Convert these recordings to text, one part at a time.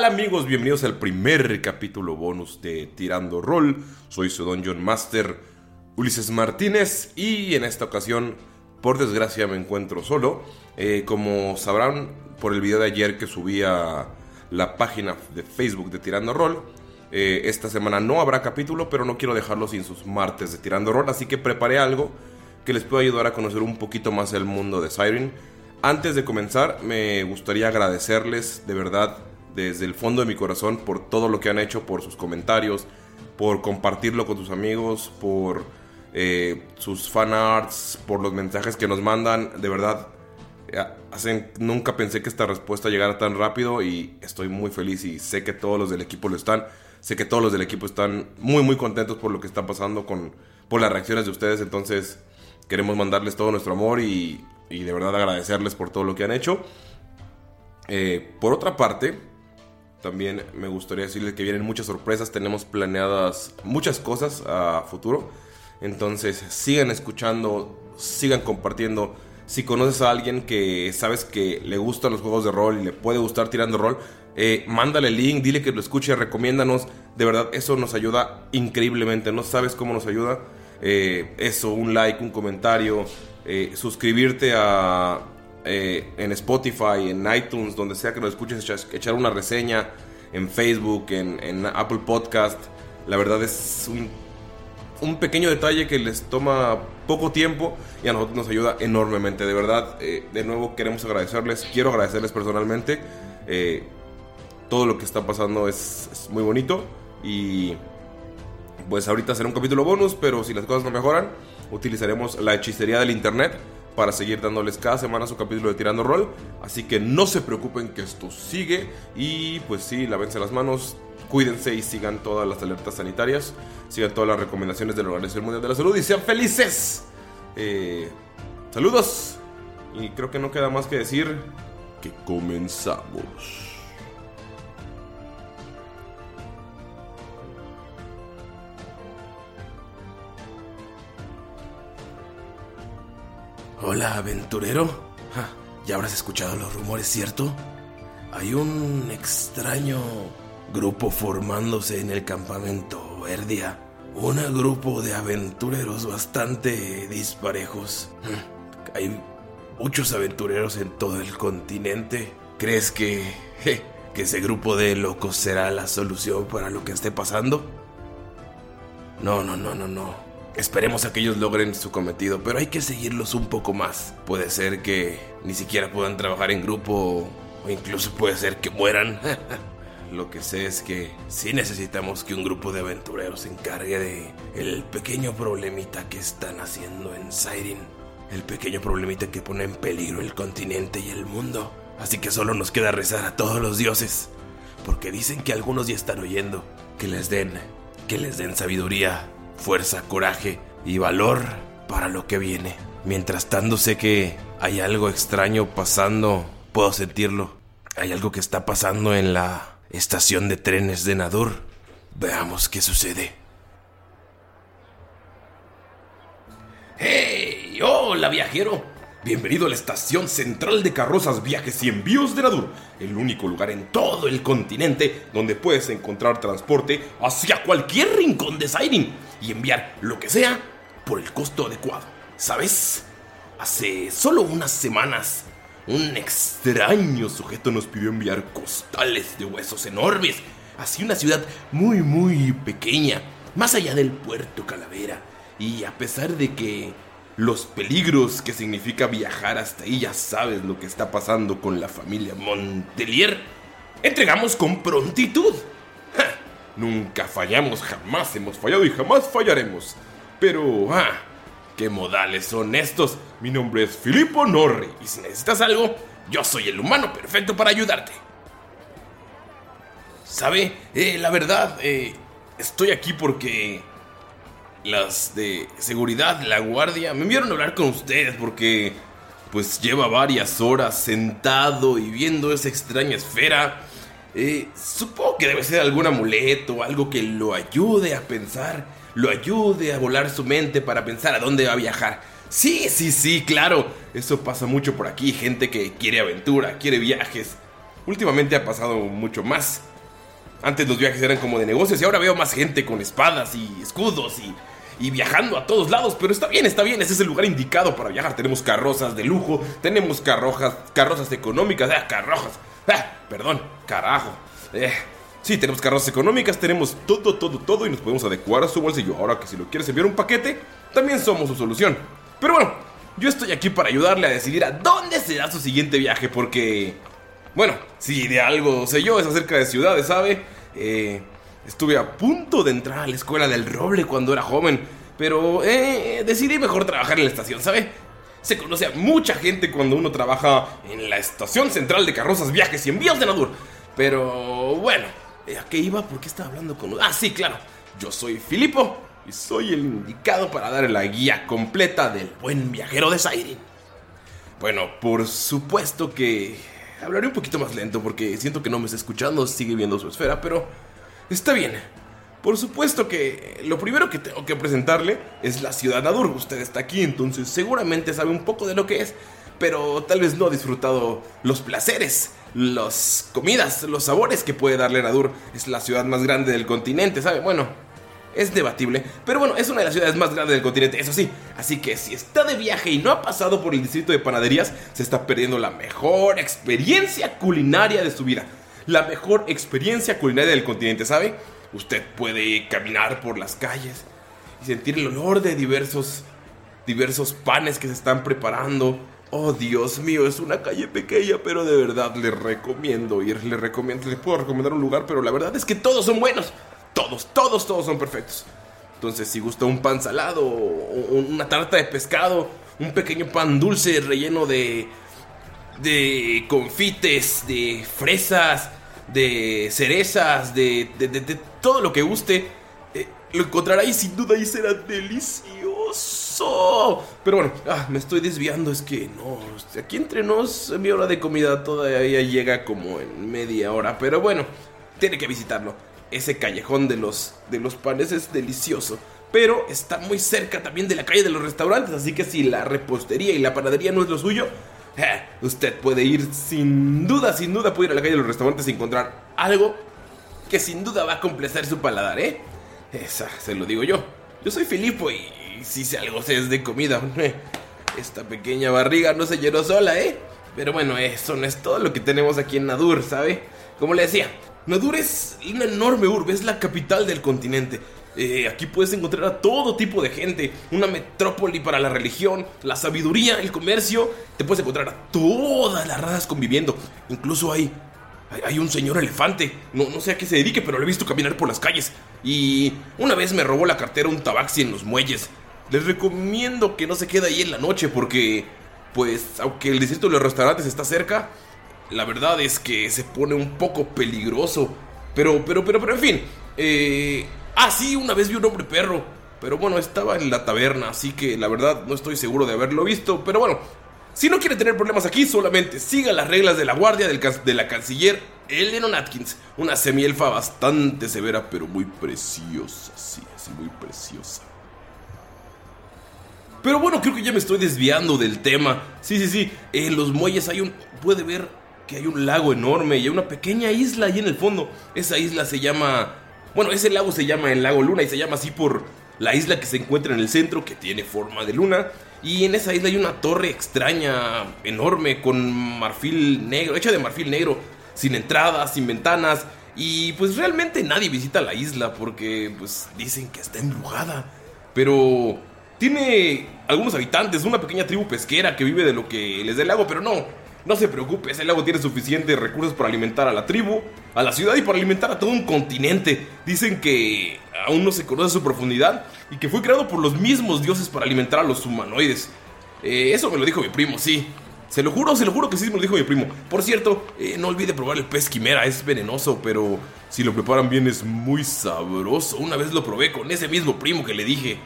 Tal amigos? Bienvenidos al primer capítulo bonus de Tirando Roll. Soy su Dungeon Master Ulises Martínez y en esta ocasión, por desgracia, me encuentro solo. Eh, como sabrán por el video de ayer que subí a la página de Facebook de Tirando Roll, eh, esta semana no habrá capítulo, pero no quiero dejarlo sin sus martes de Tirando Roll, así que preparé algo que les pueda ayudar a conocer un poquito más el mundo de Siren. Antes de comenzar, me gustaría agradecerles de verdad desde el fondo de mi corazón por todo lo que han hecho, por sus comentarios, por compartirlo con tus amigos, por eh, sus fan arts, por los mensajes que nos mandan. De verdad, eh, hacen, nunca pensé que esta respuesta llegara tan rápido y estoy muy feliz y sé que todos los del equipo lo están. Sé que todos los del equipo están muy muy contentos por lo que está pasando con por las reacciones de ustedes. Entonces queremos mandarles todo nuestro amor y, y de verdad agradecerles por todo lo que han hecho. Eh, por otra parte, también me gustaría decirles que vienen muchas sorpresas. Tenemos planeadas muchas cosas a futuro. Entonces sigan escuchando, sigan compartiendo. Si conoces a alguien que sabes que le gustan los juegos de rol y le puede gustar tirando rol, eh, mándale el link, dile que lo escuche, recomiéndanos. De verdad, eso nos ayuda increíblemente. No sabes cómo nos ayuda. Eh, eso, un like, un comentario, eh, suscribirte a, eh, en Spotify, en iTunes, donde sea que lo escuches, echar, una reseña, en Facebook, en, Apple Podcast. La verdad es un, pequeño detalle que les toma poco tiempo y a nosotros nos ayuda enormemente. De verdad, eh, de nuevo queremos agradecerles, quiero agradecerles personalmente. Eh, todo lo que está pasando es muy bonito y pues ahorita será un capítulo bonus, pero si las cosas no mejoran, utilizaremos la hechicería del internet para seguir dándoles cada semana su capítulo de Tirando Roll. Así que no se preocupen que esto sigue. Y pues sí, lávense las manos, cuídense y sigan todas las alertas sanitarias. Sigan todas las recomendaciones de la Organización Mundial de la Salud y sean felices. Eh, saludos. Y creo que no queda más que decir que comenzamos. Hola, aventurero. Ja, ya habrás escuchado los rumores, ¿cierto? Hay un extraño grupo formándose en el campamento Verdia. Un grupo de aventureros bastante disparejos. Hm, Hay muchos aventureros en todo el continente. ¿Crees que, que ese grupo de locos será la solución para lo que esté pasando? No, no, no, no, no. Esperemos que ellos logren su cometido, pero hay que seguirlos un poco más. Puede ser que ni siquiera puedan trabajar en grupo o incluso puede ser que mueran. Lo que sé es que sí necesitamos que un grupo de aventureros se encargue de el pequeño problemita que están haciendo en Siren. El pequeño problemita que pone en peligro el continente y el mundo. Así que solo nos queda rezar a todos los dioses. Porque dicen que algunos ya están oyendo. Que les den, que les den sabiduría, fuerza, coraje y valor para lo que viene. Mientras tanto sé que hay algo extraño pasando. Puedo sentirlo. Hay algo que está pasando en la estación de trenes de Nadur. Veamos qué sucede. ¡Hey! ¡Hola, viajero! Bienvenido a la estación central de carrozas, viajes y envíos de Nadur, el único lugar en todo el continente donde puedes encontrar transporte hacia cualquier rincón de Siren y enviar lo que sea por el costo adecuado. ¿Sabes? Hace solo unas semanas, un extraño sujeto nos pidió enviar costales de huesos enormes hacia una ciudad muy, muy pequeña, más allá del puerto Calavera. Y a pesar de que los peligros que significa viajar hasta ahí, ya sabes lo que está pasando con la familia Montelier, entregamos con prontitud. Nunca fallamos, jamás hemos fallado y jamás fallaremos. Pero, ah, qué modales son estos. Mi nombre es Filippo Norri y si necesitas algo, yo soy el humano perfecto para ayudarte. ¿Sabe? Eh, la verdad, eh, estoy aquí porque las de seguridad, la guardia, me enviaron a hablar con ustedes porque pues lleva varias horas sentado y viendo esa extraña esfera. Eh, supongo que debe ser algún amuleto, algo que lo ayude a pensar, lo ayude a volar su mente para pensar a dónde va a viajar. Sí, sí, sí, claro, eso pasa mucho por aquí, gente que quiere aventura, quiere viajes. Últimamente ha pasado mucho más. Antes los viajes eran como de negocios y ahora veo más gente con espadas y escudos y, y viajando a todos lados. Pero está bien, está bien, ese es el lugar indicado para viajar. Tenemos carrozas de lujo, tenemos carrojas, carrozas económicas, ah, carrojas, ah, perdón, carajo. Eh, sí, tenemos carrozas económicas, tenemos todo, todo, todo y nos podemos adecuar a su bolsillo. Ahora que si lo quieres enviar un paquete, también somos su solución. Pero bueno, yo estoy aquí para ayudarle a decidir a dónde será su siguiente viaje porque... Bueno, si de algo sé yo es acerca de ciudades, ¿sabe? Eh, estuve a punto de entrar a la escuela del roble cuando era joven, pero eh, decidí mejor trabajar en la estación, ¿sabe? Se conoce a mucha gente cuando uno trabaja en la estación central de carrozas, viajes y envíos de Nadur. Pero bueno, eh, ¿a qué iba? ¿Por qué estaba hablando con... Ah, sí, claro. Yo soy Filipo y soy el indicado para dar la guía completa del buen viajero de Siren. Bueno, por supuesto que Hablaré un poquito más lento porque siento que no me está escuchando, sigue viendo su esfera, pero está bien. Por supuesto que lo primero que tengo que presentarle es la ciudad Nadur. Usted está aquí, entonces seguramente sabe un poco de lo que es, pero tal vez no ha disfrutado los placeres, las comidas, los sabores que puede darle Nadur. Es la ciudad más grande del continente, ¿sabe? Bueno, es debatible, pero bueno, es una de las ciudades más grandes del continente, eso sí. Así que si está de viaje y no ha pasado por el distrito de panaderías, se está perdiendo la mejor experiencia culinaria de su vida. La mejor experiencia culinaria del continente, ¿sabe? Usted puede caminar por las calles y sentir el olor de diversos diversos panes que se están preparando. Oh, Dios mío, es una calle pequeña, pero de verdad le recomiendo ir, le recomiendo, le puedo recomendar un lugar, pero la verdad es que todos son buenos. Todos, todos, todos son perfectos. Entonces, si gusta un pan salado, una tarta de pescado, un pequeño pan dulce relleno de. de confites, de fresas, de cerezas, de, todo lo que guste, eh, lo encontrará y sin duda ahí será delicioso. Pero bueno, ah, me estoy desviando, es que no. Aquí entre nos, mi hora de comida todavía llega como en media hora, pero bueno, tiene que visitarlo. Ese callejón de los, de los panes es delicioso. Pero está muy cerca también de la calle de los restaurantes. Así que si la repostería y la panadería no es lo suyo, eh, usted puede ir sin duda, sin duda puede ir a la calle de los restaurantes y encontrar algo que sin duda va a complacer su paladar, ¿eh? Esa, se lo digo yo. Yo soy Filipo y, si sé algo sé es de comida. Esta pequeña barriga no se llenó sola, ¿eh? Pero bueno, eso no es todo lo que tenemos aquí en Nadur, ¿sabe? Como le decía, Nadur es una enorme urbe, es la capital del continente. Eh, aquí puedes encontrar a todo tipo de gente, una metrópoli para la religión, la sabiduría, el comercio. Te puedes encontrar a todas las razas conviviendo. Incluso hay, hay, hay un señor elefante. No, no sé a qué se dedique, pero lo he visto caminar por las calles. Y una vez me robó la cartera un tabaxi en los muelles. Les recomiendo que no se quede ahí en la noche porque, pues, aunque el distrito de los restaurantes está cerca, la verdad es que se pone un poco peligroso. Pero, pero, pero, pero, en fin. Eh, ah, sí, una vez vi un hombre perro. Pero bueno, estaba en la taberna, así que la verdad no estoy seguro de haberlo visto. Pero bueno, si no quiere tener problemas aquí, solamente siga las reglas de la guardia del de la canciller Eleanor Atkins. Una semielfa bastante severa, pero muy preciosa. Sí, sí, muy preciosa. Pero bueno, creo que ya me estoy desviando del tema. Sí, sí, sí. En los muelles hay un. Puede ver que hay un lago enorme y hay una pequeña isla ahí en el fondo. Esa isla se llama. Bueno, ese lago se llama el lago Luna y se llama así por la isla que se encuentra en el centro, que tiene forma de luna. Y en esa isla hay una torre extraña, enorme, con marfil negro, hecha de marfil negro, sin entradas, sin ventanas. Y pues realmente nadie visita la isla porque pues dicen que está embrujada. Pero tiene algunos habitantes, una pequeña tribu pesquera que vive de lo que les dé el lago, pero no, no se preocupe, ese lago tiene suficientes recursos para alimentar a la tribu, a la ciudad y para alimentar a todo un continente. Dicen que aún no se conoce su profundidad y que fue creado por los mismos dioses para alimentar a los humanoides. Eh, eso me lo dijo mi primo, sí. Se lo juro, se lo juro que sí me lo dijo mi primo. Por cierto, eh, no olvide probar el pez quimera, es venenoso, pero si lo preparan bien es muy sabroso. Una vez lo probé con ese mismo primo que le dije.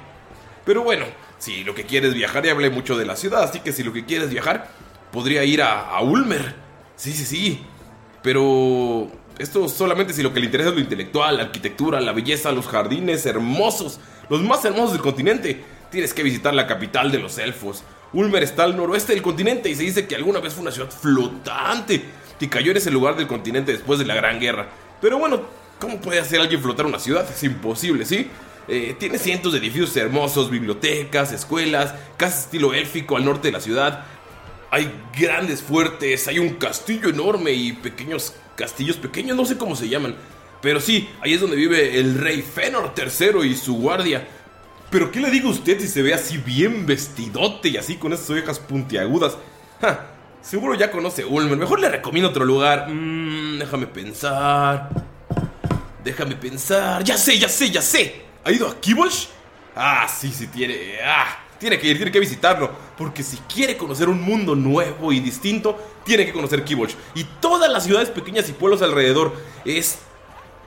Pero bueno, si lo que quieres viajar, ya hablé mucho de la ciudad, así que si lo que quieres viajar, podría ir a, Ulmer. Sí, sí, sí. Pero esto solamente si lo que le interesa es lo intelectual, la arquitectura, la belleza, los jardines hermosos, los más hermosos del continente. Tienes que visitar la capital de los elfos. Ulmer está al noroeste del continente y se dice que alguna vez fue una ciudad flotante que cayó en ese lugar del continente después de la Gran Guerra. Pero bueno, ¿cómo puede hacer alguien flotar una ciudad? Es imposible, ¿sí? Eh, tiene cientos de edificios hermosos, bibliotecas, escuelas, casas estilo élfico al norte de la ciudad. Hay grandes fuertes, hay un castillo enorme y pequeños castillos pequeños, no sé cómo se llaman. Pero sí, ahí es donde vive el rey Fëanor III y su guardia. Pero ¿qué le digo a usted si se ve así bien vestidote y así con esas orejas puntiagudas? Ja, seguro ya conoce Ulmer. Mejor le recomiendo otro lugar. Mm, déjame pensar. Déjame pensar. Ya sé, ya sé, ya sé. ¿Ha ido a Kibosh? Ah, sí, sí, tiene. Ah, tiene que ir, tiene que visitarlo. Porque si quiere conocer un mundo nuevo y distinto, tiene que conocer Kibosh. Y todas las ciudades pequeñas y pueblos alrededor. Es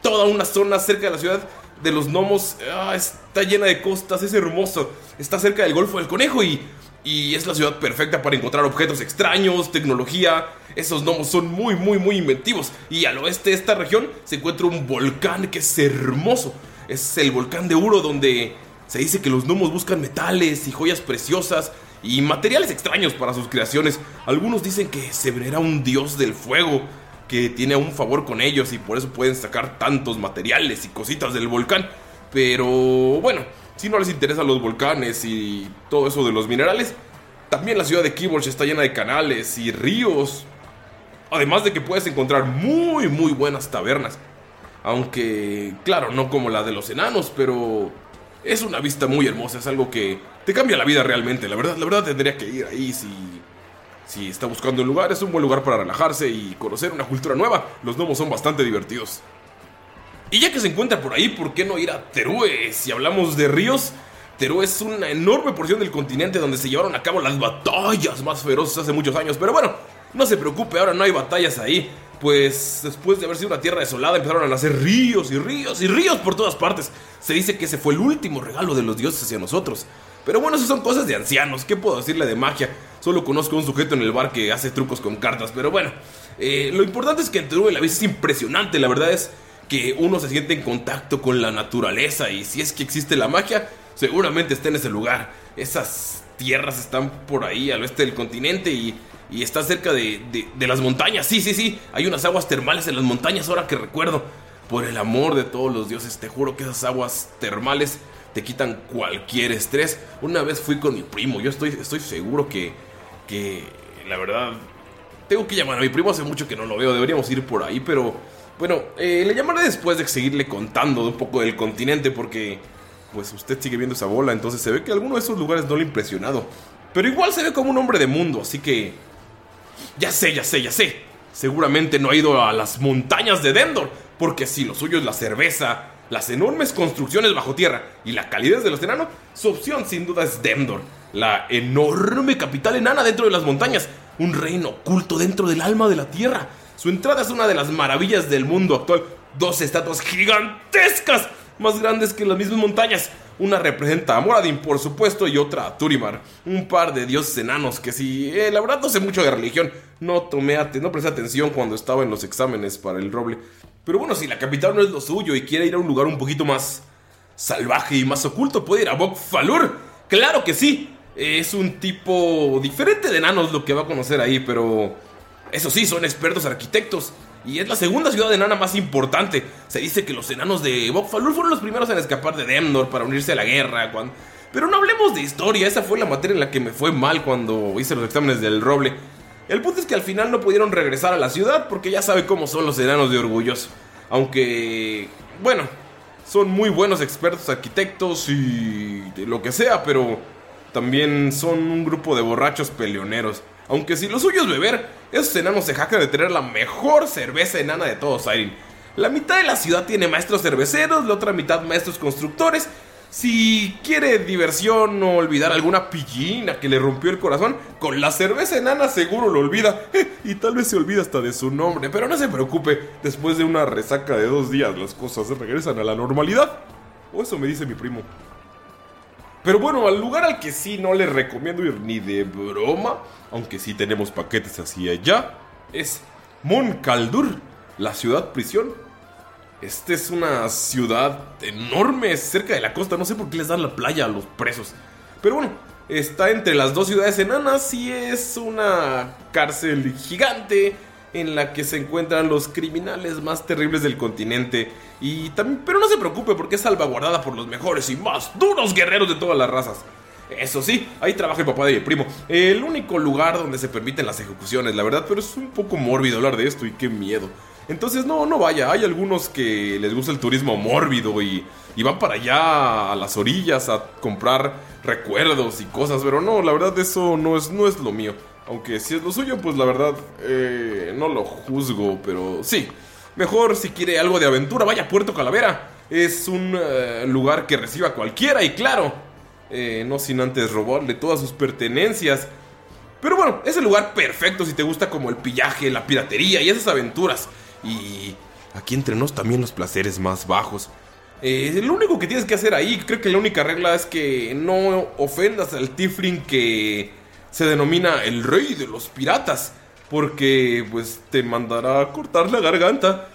toda una zona cerca de la ciudad de los gnomos. Ah, está llena de costas, es hermoso. Está cerca del Golfo del Conejo y. Y es la ciudad perfecta para encontrar objetos extraños, tecnología. Esos gnomos son muy, muy, muy inventivos. Y al oeste de esta región se encuentra un volcán que es hermoso. Es el volcán de Uro donde se dice que los gnomos buscan metales y joyas preciosas y materiales extraños para sus creaciones. Algunos dicen que se venera un dios del fuego que tiene un favor con ellos y por eso pueden sacar tantos materiales y cositas del volcán. Pero bueno, si no les interesan los volcanes y todo eso de los minerales, también la ciudad de Kibosh está llena de canales y ríos. Además de que puedes encontrar muy muy buenas tabernas. Aunque, claro, no como la de los enanos, pero es una vista muy hermosa, es algo que te cambia la vida realmente. La verdad, la verdad tendría que ir ahí si si está buscando un lugar, es un buen lugar para relajarse y conocer una cultura nueva. Los gnomos son bastante divertidos. Y ya que se encuentra por ahí, ¿por qué no ir a Terue? Si hablamos de ríos, Terue es una enorme porción del continente donde se llevaron a cabo las batallas más feroces hace muchos años. Pero bueno, no se preocupe, ahora no hay batallas ahí. Pues después de haber sido una tierra desolada empezaron a nacer ríos y ríos y ríos por todas partes. Se dice que ese fue el último regalo de los dioses hacia nosotros. Pero bueno, esas son cosas de ancianos. ¿Qué puedo decirle de magia? Solo conozco a un sujeto en el bar que hace trucos con cartas. Pero bueno, eh, lo importante es que en Terue la vida es impresionante. La verdad es que uno se siente en contacto con la naturaleza. Y si es que existe la magia, seguramente está en ese lugar. Esas tierras están por ahí al oeste del continente y, y está cerca de, de- de las montañas. Sí, sí, sí. Hay unas aguas termales en las montañas ahora que recuerdo. Por el amor de todos los dioses, te juro que esas aguas termales te quitan cualquier estrés. Una vez fui con mi primo, yo estoy, estoy seguro que, que la verdad tengo que llamar a mi primo, hace mucho que no lo veo, deberíamos ir por ahí, pero bueno, eh, le llamaré después de seguirle contando un poco del continente porque pues usted sigue viendo esa bola, entonces se ve que alguno de esos lugares no le ha impresionado. Pero igual se ve como un hombre de mundo, así que... Ya sé, ya sé, ya sé. Seguramente no ha ido a las montañas de Dendor, porque si lo suyo es la cerveza, las enormes construcciones bajo tierra y la calidez de los enanos, su opción sin duda es Demdor, la enorme capital enana dentro de las montañas, un reino oculto dentro del alma de la tierra. Su entrada es una de las maravillas del mundo actual, dos estatuas gigantescas, más grandes que las mismas montañas. Una representa a Moradin, por supuesto, y otra a Turimar. Un par de dioses enanos que si, eh, la verdad no sé mucho de religión. No tomé, no presté atención cuando estaba en los exámenes para el roble. Pero bueno, si la capital no es lo suyo y quiere ir a un lugar un poquito más salvaje y más oculto, puede ir a Bok Falur. Claro que sí. Es un tipo diferente de enanos lo que va a conocer ahí, pero eso sí, son expertos arquitectos. Y es la segunda ciudad enana más importante. Se dice que los enanos de Bok Falur fueron los primeros en escapar de Demnor para unirse a la guerra. Pero no hablemos de historia, esa fue la materia en la que me fue mal cuando hice los exámenes del roble. El punto es que al final no pudieron regresar a la ciudad porque ya sabe cómo son los enanos de orgulloso. Aunque, bueno, son muy buenos expertos arquitectos y lo que sea, pero también son un grupo de borrachos peleoneros. Aunque si lo suyo es beber, esos enanos se jactan de tener la mejor cerveza enana de todos Siren. La mitad de la ciudad tiene maestros cerveceros, la otra mitad maestros constructores si quiere diversión o olvidar alguna pillina que le rompió el corazón, con la cerveza enana seguro lo olvida. y tal vez se olvida hasta de su nombre. Pero no se preocupe, después de una resaca de dos días las cosas regresan a la normalidad. O eso me dice mi primo. Pero bueno, al lugar al que sí no le recomiendo ir ni de broma, aunque sí tenemos paquetes hacia allá, es Mon la ciudad prisión esta es una ciudad enorme cerca de la costa. No sé por qué les dan la playa a los presos. Pero bueno, está entre las dos ciudades enanas y es una cárcel gigante en la que se encuentran los criminales más terribles del continente. Y también, pero no se preocupe porque es salvaguardada por los mejores y más duros guerreros de todas las razas. Eso sí, ahí trabaja el papá de mi primo. El único lugar donde se permiten las ejecuciones, la verdad, pero es un poco mórbido hablar de esto y qué miedo. Entonces, no, no vaya. Hay algunos que les gusta el turismo mórbido y, van para allá a las orillas a comprar recuerdos y cosas. Pero no, la verdad, eso no es, no es lo mío. Aunque si es lo suyo, pues la verdad, eh, no lo juzgo. Pero sí, mejor si quiere algo de aventura, vaya a Puerto Calavera. Es un eh, lugar que reciba cualquiera y claro, eh, no sin antes robarle todas sus pertenencias. Pero bueno, es el lugar perfecto si te gusta como el pillaje, la piratería y esas aventuras. Y aquí entre nos también los placeres más bajos. Eh, lo único que tienes que hacer ahí, creo que la única regla es que no ofendas al Tiflin que se denomina el rey de los piratas, porque pues te mandará cortar la garganta.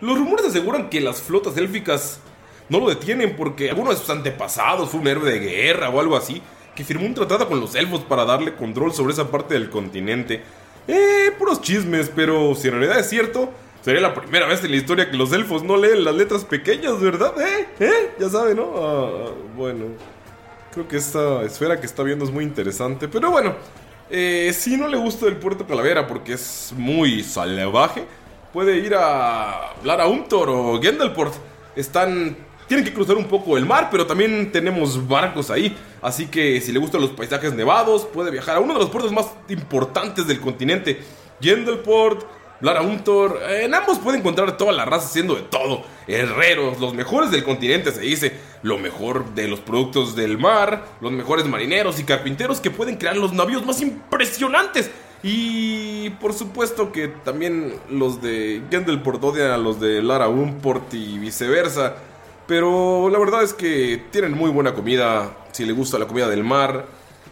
Los rumores aseguran que las flotas élficas no lo detienen porque alguno de sus antepasados fue un héroe de guerra o algo así, que firmó un tratado con los elfos para darle control sobre esa parte del continente. Eh, puros chismes, pero si en realidad es cierto, sería la primera vez en la historia que los elfos no leen las letras pequeñas, ¿verdad? ¿Eh? ¿Eh? Ya sabe, ¿no? Ah, bueno, creo que esta esfera que está viendo es muy interesante, pero bueno, eh, si no le gusta el puerto Calavera porque es muy salvaje, puede ir a Lara Umtor o Gendelport. Están tienen que cruzar un poco el mar, pero también tenemos barcos ahí. Así que si le gustan los paisajes nevados, puede viajar a uno de los puertos más importantes del continente. Yendelport, Untor. En ambos puede encontrar toda la raza haciendo de todo. Herreros, los mejores del continente se dice. Lo mejor de los productos del mar. Los mejores marineros y carpinteros que pueden crear los navíos más impresionantes. Y por supuesto que también los de Gendelport odian a los de Lara Umport y viceversa. Pero la verdad es que tienen muy buena comida, si le gusta la comida del mar.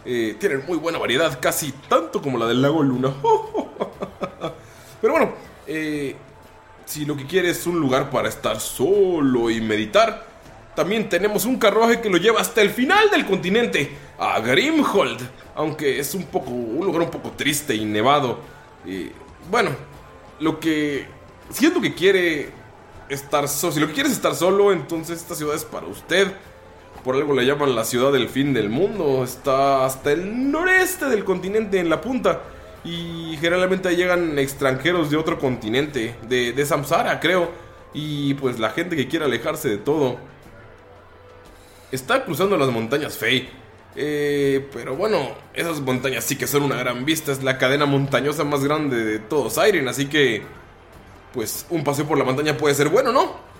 Eh, tienen muy buena variedad, casi tanto como la del lago Luna. Pero bueno, eh, si lo que quiere es un lugar para estar solo y meditar, también tenemos un carruaje que lo lleva hasta el final del continente, a Grimhold. Aunque es un poco, un lugar un poco triste y nevado. Eh, bueno, lo que, si es lo que quiere estar solo. Si lo que quieres es estar solo, entonces esta ciudad es para usted. Por algo le llaman la ciudad del fin del mundo. Está hasta el noreste del continente, en la punta. Y generalmente llegan extranjeros de otro continente, de, de Samsara creo. Y pues la gente que quiere alejarse de todo. Está cruzando las montañas Fey. Eh, pero bueno, esas montañas sí que son una gran vista. Es la cadena montañosa más grande de todo Siren. Así que, pues un paseo por la montaña puede ser bueno, ¿no?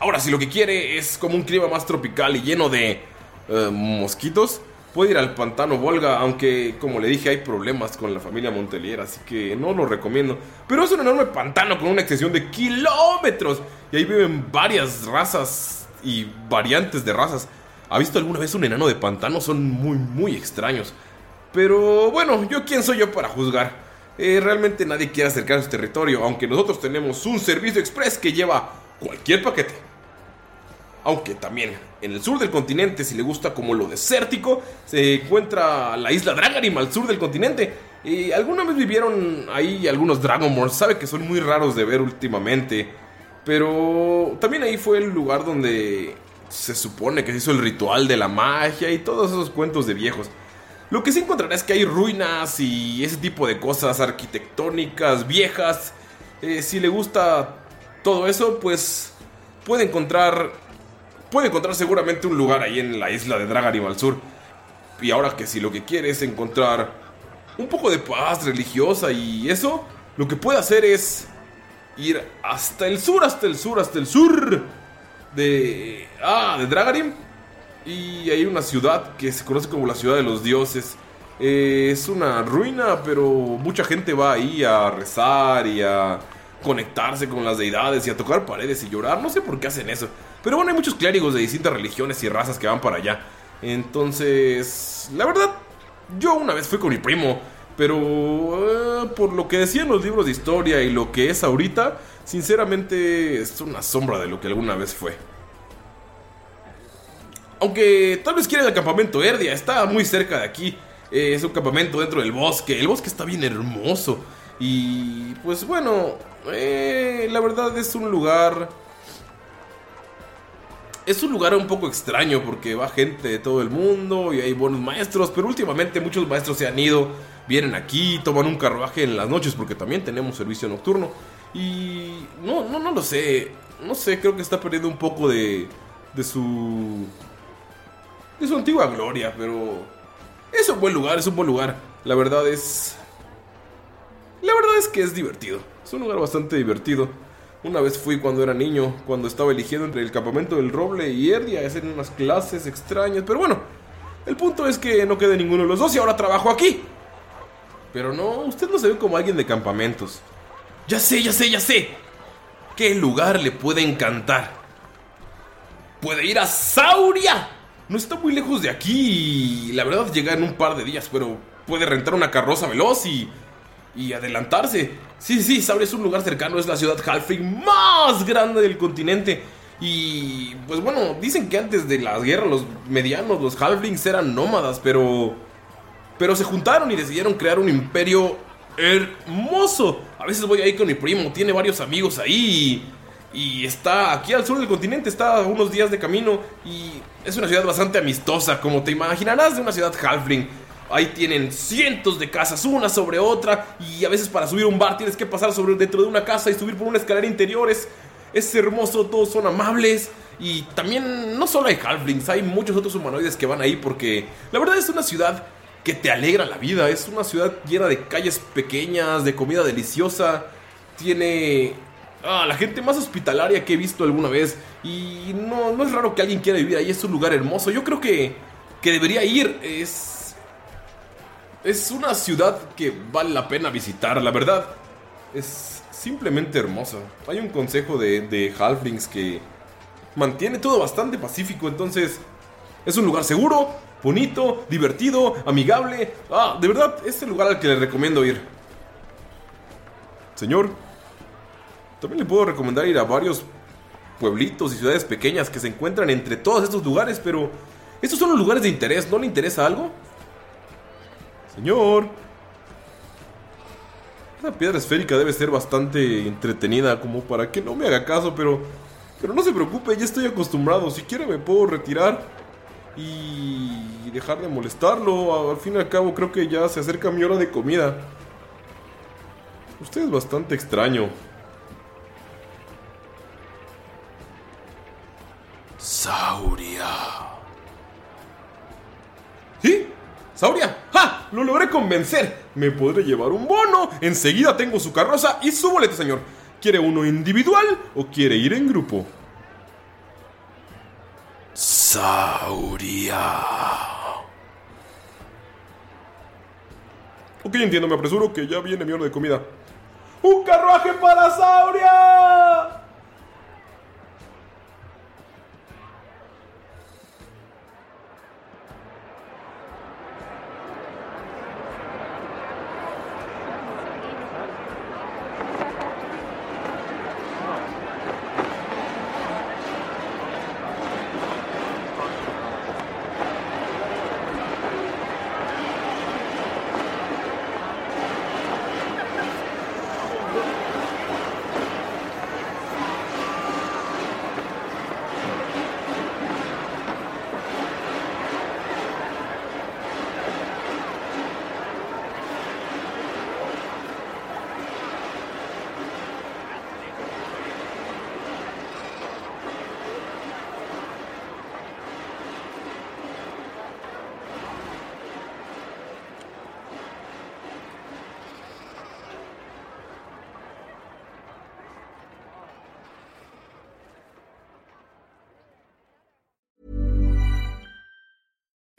Ahora, si lo que quiere es como un clima más tropical y lleno de eh, mosquitos, puede ir al pantano Volga, aunque como le dije hay problemas con la familia Montelier, así que no lo recomiendo. Pero es un enorme pantano con una extensión de kilómetros y ahí viven varias razas y variantes de razas. ¿Ha visto alguna vez un enano de pantano? Son muy, muy extraños. Pero bueno, yo quién soy yo para juzgar. Eh, realmente nadie quiere acercar a su territorio, aunque nosotros tenemos un servicio express que lleva cualquier paquete. Aunque también en el sur del continente, si le gusta como lo desértico, se encuentra la isla Dragarim al sur del continente. Y alguna vez vivieron ahí algunos Dragonborns, sabe que son muy raros de ver últimamente. Pero también ahí fue el lugar donde se supone que se hizo el ritual de la magia y todos esos cuentos de viejos. Lo que sí encontrará es que hay ruinas y ese tipo de cosas arquitectónicas viejas. Eh, si le gusta todo eso, pues puede encontrar puede encontrar seguramente un lugar ahí en la isla de Dragarim al sur. Y ahora que si lo que quiere es encontrar un poco de paz religiosa y eso, lo que puede hacer es ir hasta el sur, hasta el sur, hasta el sur de ah, de Dragarim y hay una ciudad que se conoce como la ciudad de los dioses. Eh, es una ruina, pero mucha gente va ahí a rezar y a conectarse con las deidades y a tocar paredes y llorar. No sé por qué hacen eso. Pero bueno, hay muchos clérigos de distintas religiones y razas que van para allá. Entonces, la verdad, yo una vez fui con mi primo. Pero eh, por lo que decían los libros de historia y lo que es ahorita, sinceramente es una sombra de lo que alguna vez fue. Aunque tal vez quiera el campamento Erdia, está muy cerca de aquí. Eh, es un campamento dentro del bosque. El bosque está bien hermoso. Y pues bueno, eh, la verdad es un lugar... Es un lugar un poco extraño porque va gente de todo el mundo y hay buenos maestros, pero últimamente muchos maestros se han ido, vienen aquí, toman un carruaje en las noches porque también tenemos servicio nocturno. Y no, no, no lo sé, no sé, creo que está perdiendo un poco de, de su de su antigua gloria, pero es un buen lugar, es un buen lugar. La verdad es... La verdad es que es divertido. Es un lugar bastante divertido. Una vez fui cuando era niño, cuando estaba eligiendo entre el campamento del Roble y Erdia, hacer unas clases extrañas, pero bueno, el punto es que no quedé ninguno de los dos y ahora trabajo aquí. Pero no, usted no se ve como alguien de campamentos. Ya sé, ya sé, ya sé. ¿Qué lugar le puede encantar? Puede ir a Sauria no está muy lejos de aquí y la verdad llega en un par de días, pero puede rentar una carroza veloz y, y adelantarse. Sí, sí, sabes, es un lugar cercano, es la ciudad Halfling más grande del continente. Y pues bueno, dicen que antes de la guerra los medianos, los Halflings eran nómadas, pero... Pero se juntaron y decidieron crear un imperio hermoso. A veces voy ahí con mi primo, tiene varios amigos ahí. Y está aquí al sur del continente, está unos días de camino y es una ciudad bastante amistosa, como te imaginarás de una ciudad halfling. Ahí tienen cientos de casas, una sobre otra, y a veces para subir un bar tienes que pasar sobre dentro de una casa y subir por una escalera interior. Es, es hermoso, todos son amables. Y también no solo hay halflings, hay muchos otros humanoides que van ahí porque la verdad es una ciudad que te alegra la vida. Es una ciudad llena de calles pequeñas, de comida deliciosa. Tiene ah, la gente más hospitalaria que he visto alguna vez. Y no, no es raro que alguien quiera vivir ahí, es un lugar hermoso. Yo creo que, que debería ir. Es. Es una ciudad que vale la pena visitar, la verdad. Es simplemente hermosa. Hay un consejo de, de Halflings que mantiene todo bastante pacífico, entonces. Es un lugar seguro, bonito, divertido, amigable. Ah, de verdad, es el lugar al que le recomiendo ir. Señor, también le puedo recomendar ir a varios pueblitos y ciudades pequeñas que se encuentran entre todos estos lugares, pero estos son los lugares de interés, ¿no le interesa algo? Señor. Esa piedra esférica debe ser bastante entretenida como para que no me haga caso, pero pero no se preocupe, ya estoy acostumbrado. Si quiere me puedo retirar y dejar de molestarlo. Al fin y al cabo creo que ya se acerca mi hora de comida. Usted es bastante extraño. Sauria. ¿Sí? ¡Sauria! ¡Ja! ¡Lo logré convencer! Me podré llevar un bono. Enseguida tengo su carroza y su boleta, señor. ¿Quiere uno individual o quiere ir en grupo? Sauria. Ok, entiendo, me apresuro que ya viene mi hora de comida. ¡Un carruaje para Sauria!